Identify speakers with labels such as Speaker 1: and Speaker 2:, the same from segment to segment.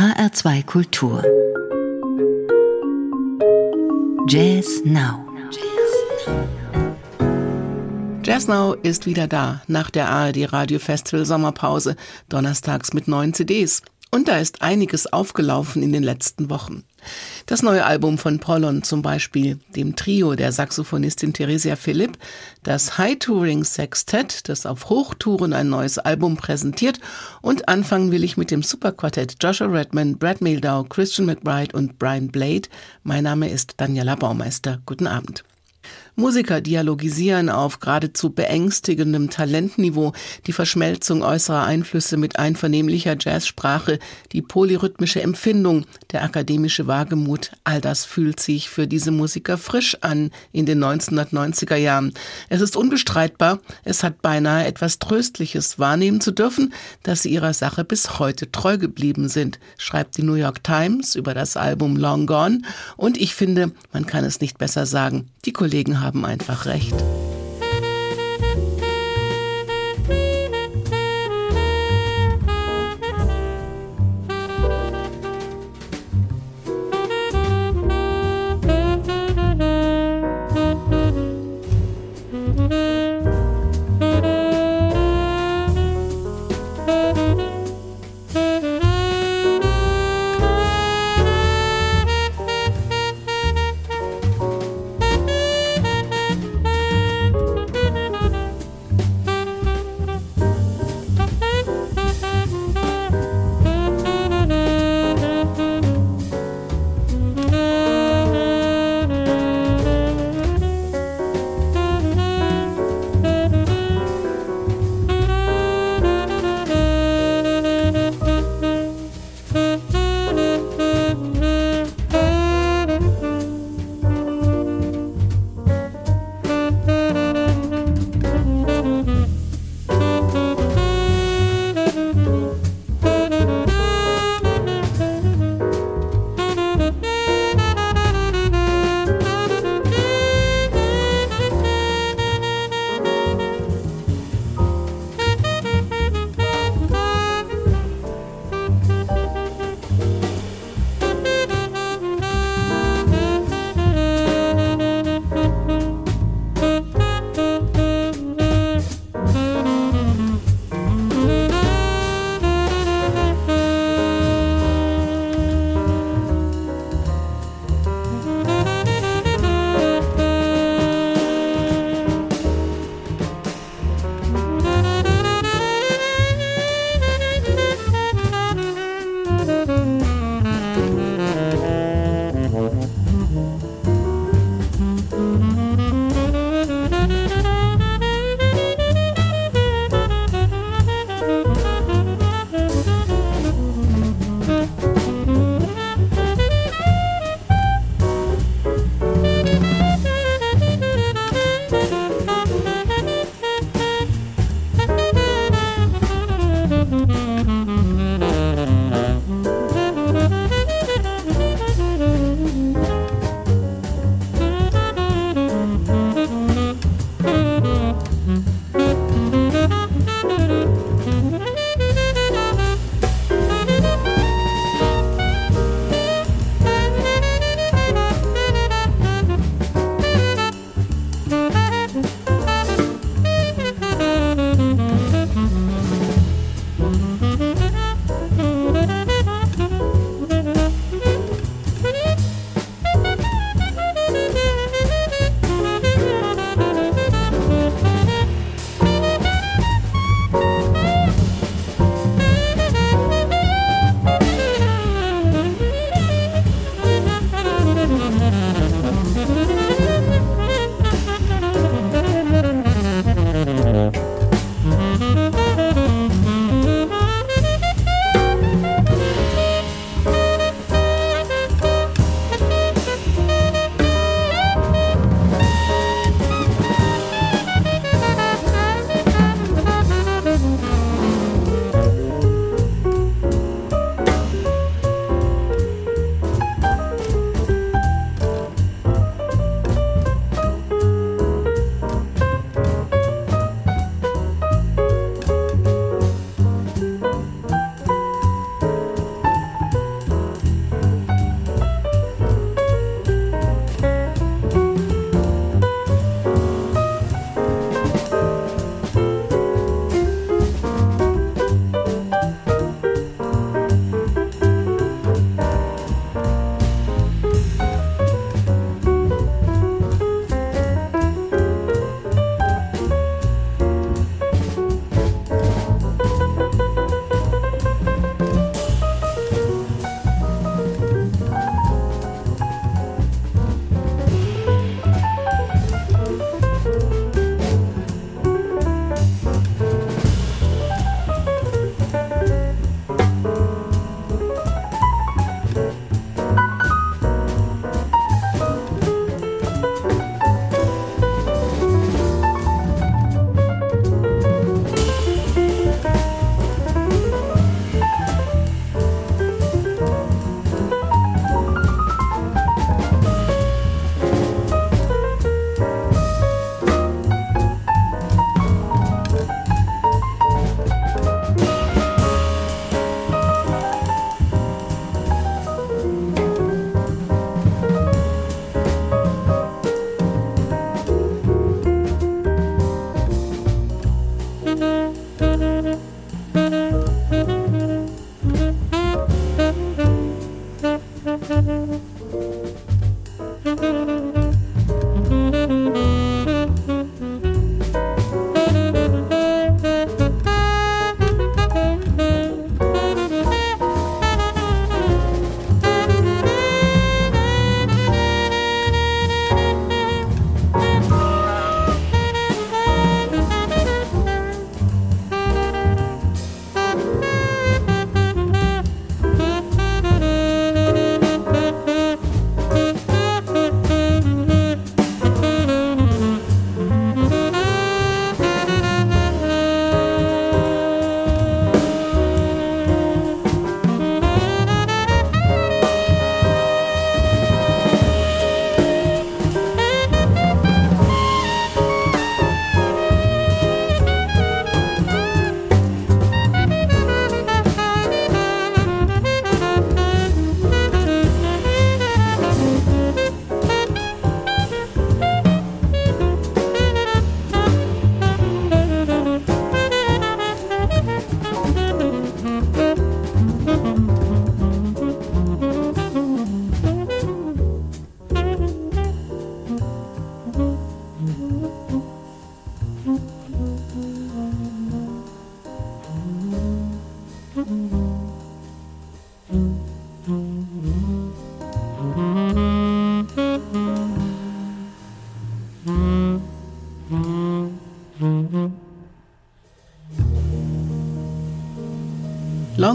Speaker 1: HR2 Kultur. Jazz Now.
Speaker 2: Jazz Now ist wieder da nach der ARD Radio Festival Sommerpause, donnerstags mit neuen CDs. Und da ist einiges aufgelaufen in den letzten Wochen. Das neue Album von Pollon zum Beispiel, dem Trio der Saxophonistin Theresia Philipp, das High Touring Sextett, das auf Hochtouren ein neues Album präsentiert und anfangen will ich mit dem Superquartett Joshua Redman, Brad Mehldau, Christian McBride und Brian Blade. Mein Name ist Daniela Baumeister. Guten Abend. Musiker dialogisieren auf geradezu beängstigendem Talentniveau die Verschmelzung äußerer Einflüsse mit einvernehmlicher Jazzsprache, die polyrhythmische Empfindung, der akademische Wagemut, all das fühlt sich für diese Musiker frisch an in den 1990er Jahren. Es ist unbestreitbar, es hat beinahe etwas Tröstliches wahrnehmen zu dürfen, dass sie ihrer Sache bis heute treu geblieben sind, schreibt die New York Times über das Album Long Gone und ich finde, man kann es nicht besser sagen. Die Kollegen haben einfach recht.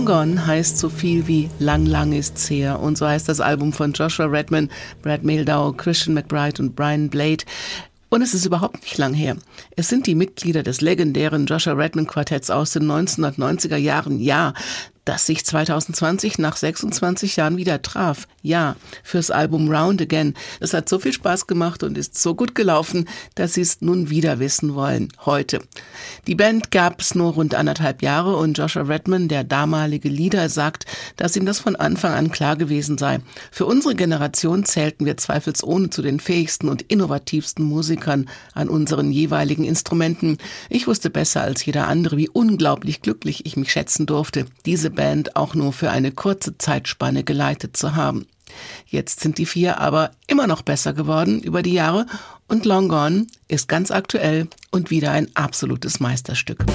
Speaker 2: Long Gone heißt so viel wie Lang, lang ist's her. Und so heißt das Album von Joshua Redman, Brad Mehldau, Christian McBride und Brian Blade. Und es ist überhaupt nicht lang her. Es sind die Mitglieder des legendären Joshua Redman Quartetts aus den 1990er Jahren. Ja, das sich 2020 nach 26 Jahren wieder traf. Ja, fürs Album Round Again. Es hat so viel Spaß gemacht und ist so gut gelaufen, dass sie es nun wieder wissen wollen. Heute. Die Band gab es nur rund anderthalb Jahre und Joshua Redman, der damalige Leader, sagt, dass ihm das von Anfang an klar gewesen sei. Für unsere Generation zählten wir zweifelsohne zu den fähigsten und innovativsten Musikern an unseren jeweiligen Instrumenten. Ich wusste besser als jeder andere, wie unglaublich glücklich ich mich schätzen durfte, diese Band auch nur für eine kurze Zeitspanne geleitet zu haben. Jetzt sind die vier aber immer noch besser geworden über die Jahre und Long Gone ist ganz aktuell und wieder ein absolutes Meisterstück.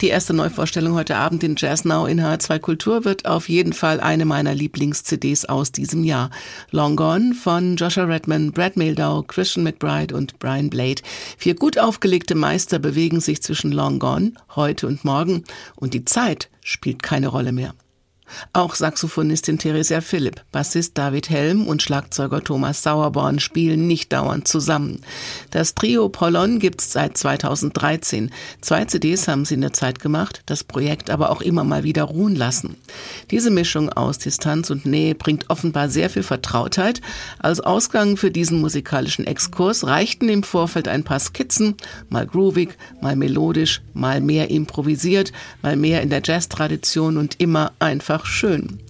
Speaker 2: Die erste Neuvorstellung heute Abend in Jazz Now in H2 Kultur wird auf jeden Fall eine meiner Lieblings-CDs aus diesem Jahr. Long Gone von Joshua Redman, Brad Mehldau, Christian McBride und Brian Blade. Vier gut aufgelegte Meister bewegen sich zwischen Long Gone, heute und morgen und die Zeit spielt keine Rolle mehr. Auch Saxophonistin Theresia Philipp, Bassist David Helm und Schlagzeuger Thomas Sauerborn spielen nicht dauernd zusammen. Das Trio Pollon gibt's seit 2013. Zwei CDs haben sie in der Zeit gemacht, das Projekt aber auch immer mal wieder ruhen lassen. Diese Mischung aus Distanz und Nähe bringt offenbar sehr viel Vertrautheit. Als Ausgang für diesen musikalischen Exkurs reichten im Vorfeld ein paar Skizzen, mal groovig, mal melodisch, mal mehr improvisiert, mal mehr in der Jazz-Tradition und immer einfach einfach schön.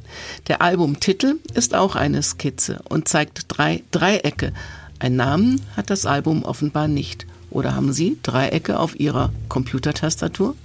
Speaker 2: Der Albumtitel ist auch eine Skizze und zeigt drei Dreiecke. Ein Namen hat das Album offenbar nicht. Oder haben Sie Dreiecke auf Ihrer Computertastatur?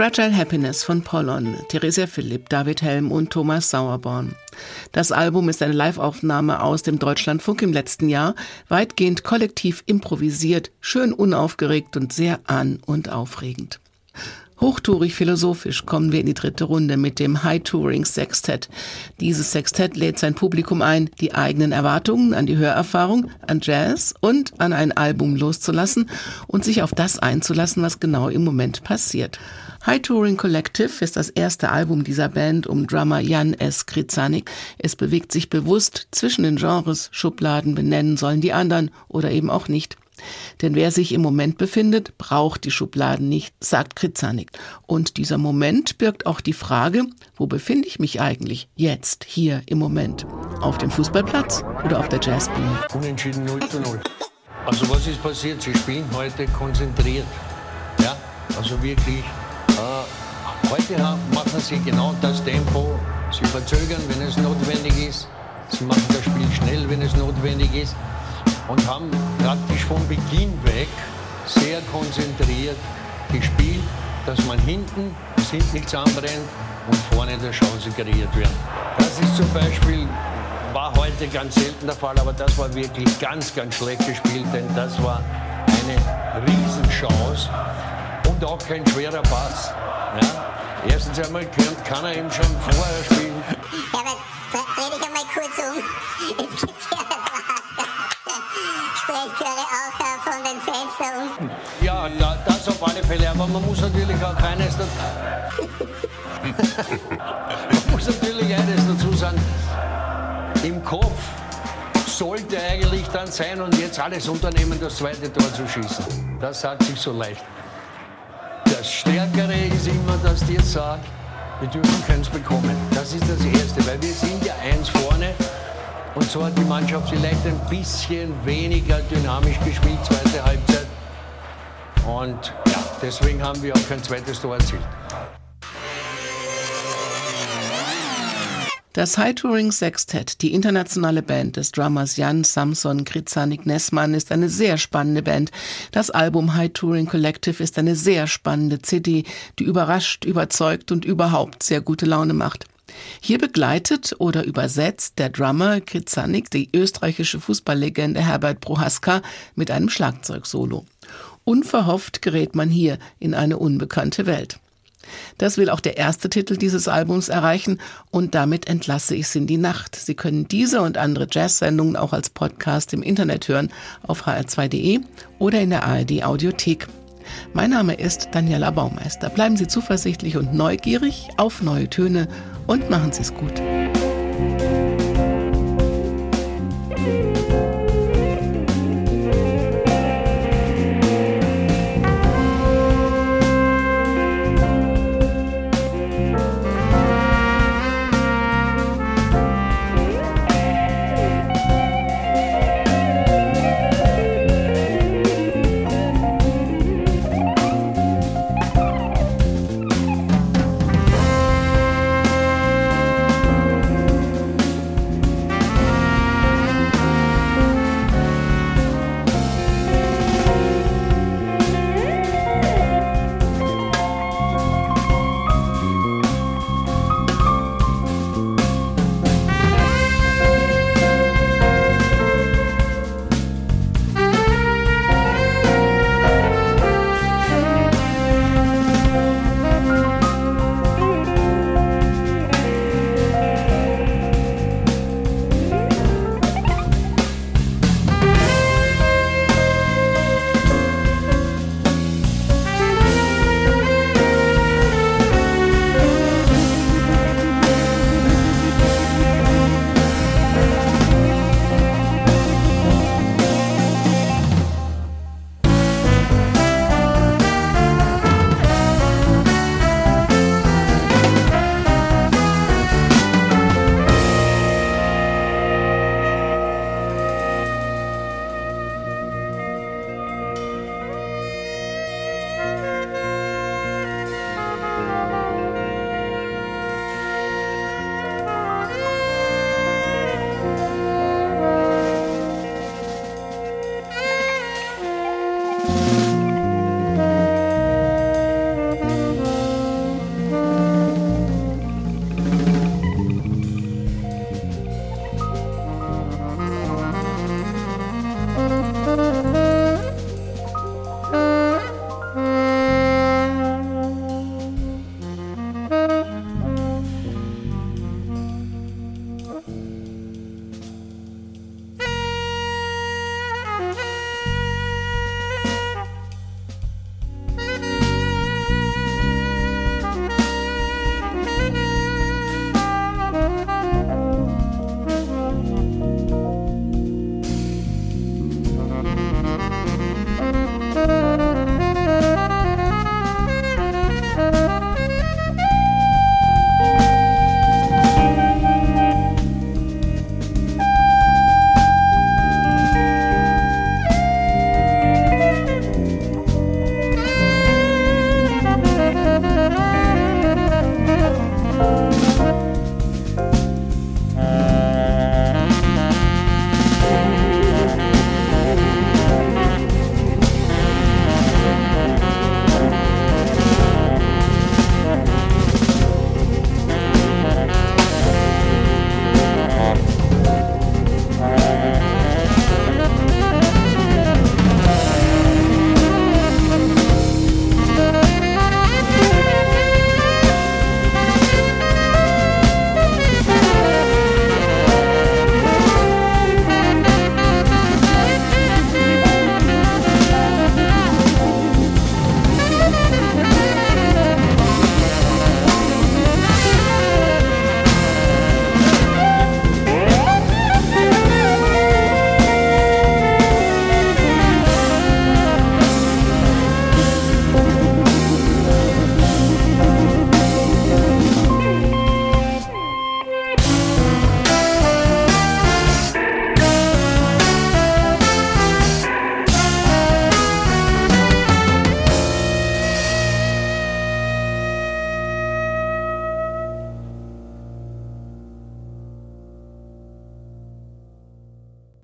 Speaker 2: Fragile Happiness von Pollon, Theresia Philipp, David Helm und Thomas Sauerborn. Das Album ist eine Liveaufnahme aus dem Deutschlandfunk im letzten Jahr, weitgehend kollektiv improvisiert, schön unaufgeregt und sehr an- und aufregend. Hochtourig philosophisch kommen wir in die dritte Runde mit dem High Touring Sextett. Dieses Sextett lädt sein Publikum ein, die eigenen Erwartungen an die Hörerfahrung, an Jazz und an ein Album loszulassen und sich auf das einzulassen, was genau im Moment passiert. High Touring Collective ist das erste Album dieser Band um Drummer Jan S. Krizanik. Es bewegt sich bewusst zwischen den Genres, Schubladen benennen sollen die anderen oder eben auch nicht. Denn wer sich im Moment befindet, braucht die Schubladen nicht, sagt Krizanik. Und dieser Moment birgt auch die Frage, wo befinde ich mich eigentlich jetzt, hier im Moment? Auf dem Fußballplatz oder auf der Jazzbühne?
Speaker 3: Unentschieden 0 zu 0. Also was ist passiert? Sie spielen heute konzentriert. Ja, also wirklich. Heute machen sie genau das Tempo. Sie verzögern, wenn es notwendig ist. Sie machen das Spiel schnell, wenn es notwendig ist und haben praktisch von Beginn weg sehr konzentriert gespielt, dass man hinten, dass hinten nichts anbrennt und vorne der Chance kreiert wird. Das ist zum Beispiel, war heute ganz selten der Fall, aber das war wirklich ganz, ganz schlecht gespielt, denn das war eine Riesenchance und auch kein schwerer Pass. Ja? Erstens einmal kann, kann er eben schon vorher spielen.
Speaker 4: Herbert, dreh dich einmal kurz um. Es gibt ja Sprechchöre auch von den da unten.
Speaker 3: Ja, da, das auf alle Fälle, aber man muss natürlich auch eines, man muss natürlich eines dazu sagen, im Kopf sollte eigentlich dann sein und jetzt alles unternehmen, das zweite Tor zu schießen. Das sagt sich so leicht. Das Stärkere ist immer, dass dir sagt, wir dürfen keins bekommen. Das ist das Erste, weil wir sind ja eins vorne und so hat die Mannschaft vielleicht ein bisschen weniger dynamisch gespielt, zweite Halbzeit. Und ja, deswegen haben wir auch kein zweites Tor erzielt.
Speaker 2: Das High Touring Sextet, die internationale Band des Drummers Jan Samson Krizanik Nessmann, ist eine sehr spannende Band. Das Album High Touring Collective ist eine sehr spannende CD, die überrascht, überzeugt und überhaupt sehr gute Laune macht. Hier begleitet oder übersetzt der Drummer Krizanik die österreichische Fußballlegende Herbert Prohaska mit einem Schlagzeugsolo. Unverhofft gerät man hier in eine unbekannte Welt. Das will auch der erste Titel dieses Albums erreichen und damit entlasse ich Sie in die Nacht. Sie können diese und andere Jazz-Sendungen auch als Podcast im Internet hören auf hr2.de oder in der ARD Audiothek. Mein Name ist Daniela Baumeister. Bleiben Sie zuversichtlich und neugierig auf neue Töne und machen Sie es gut.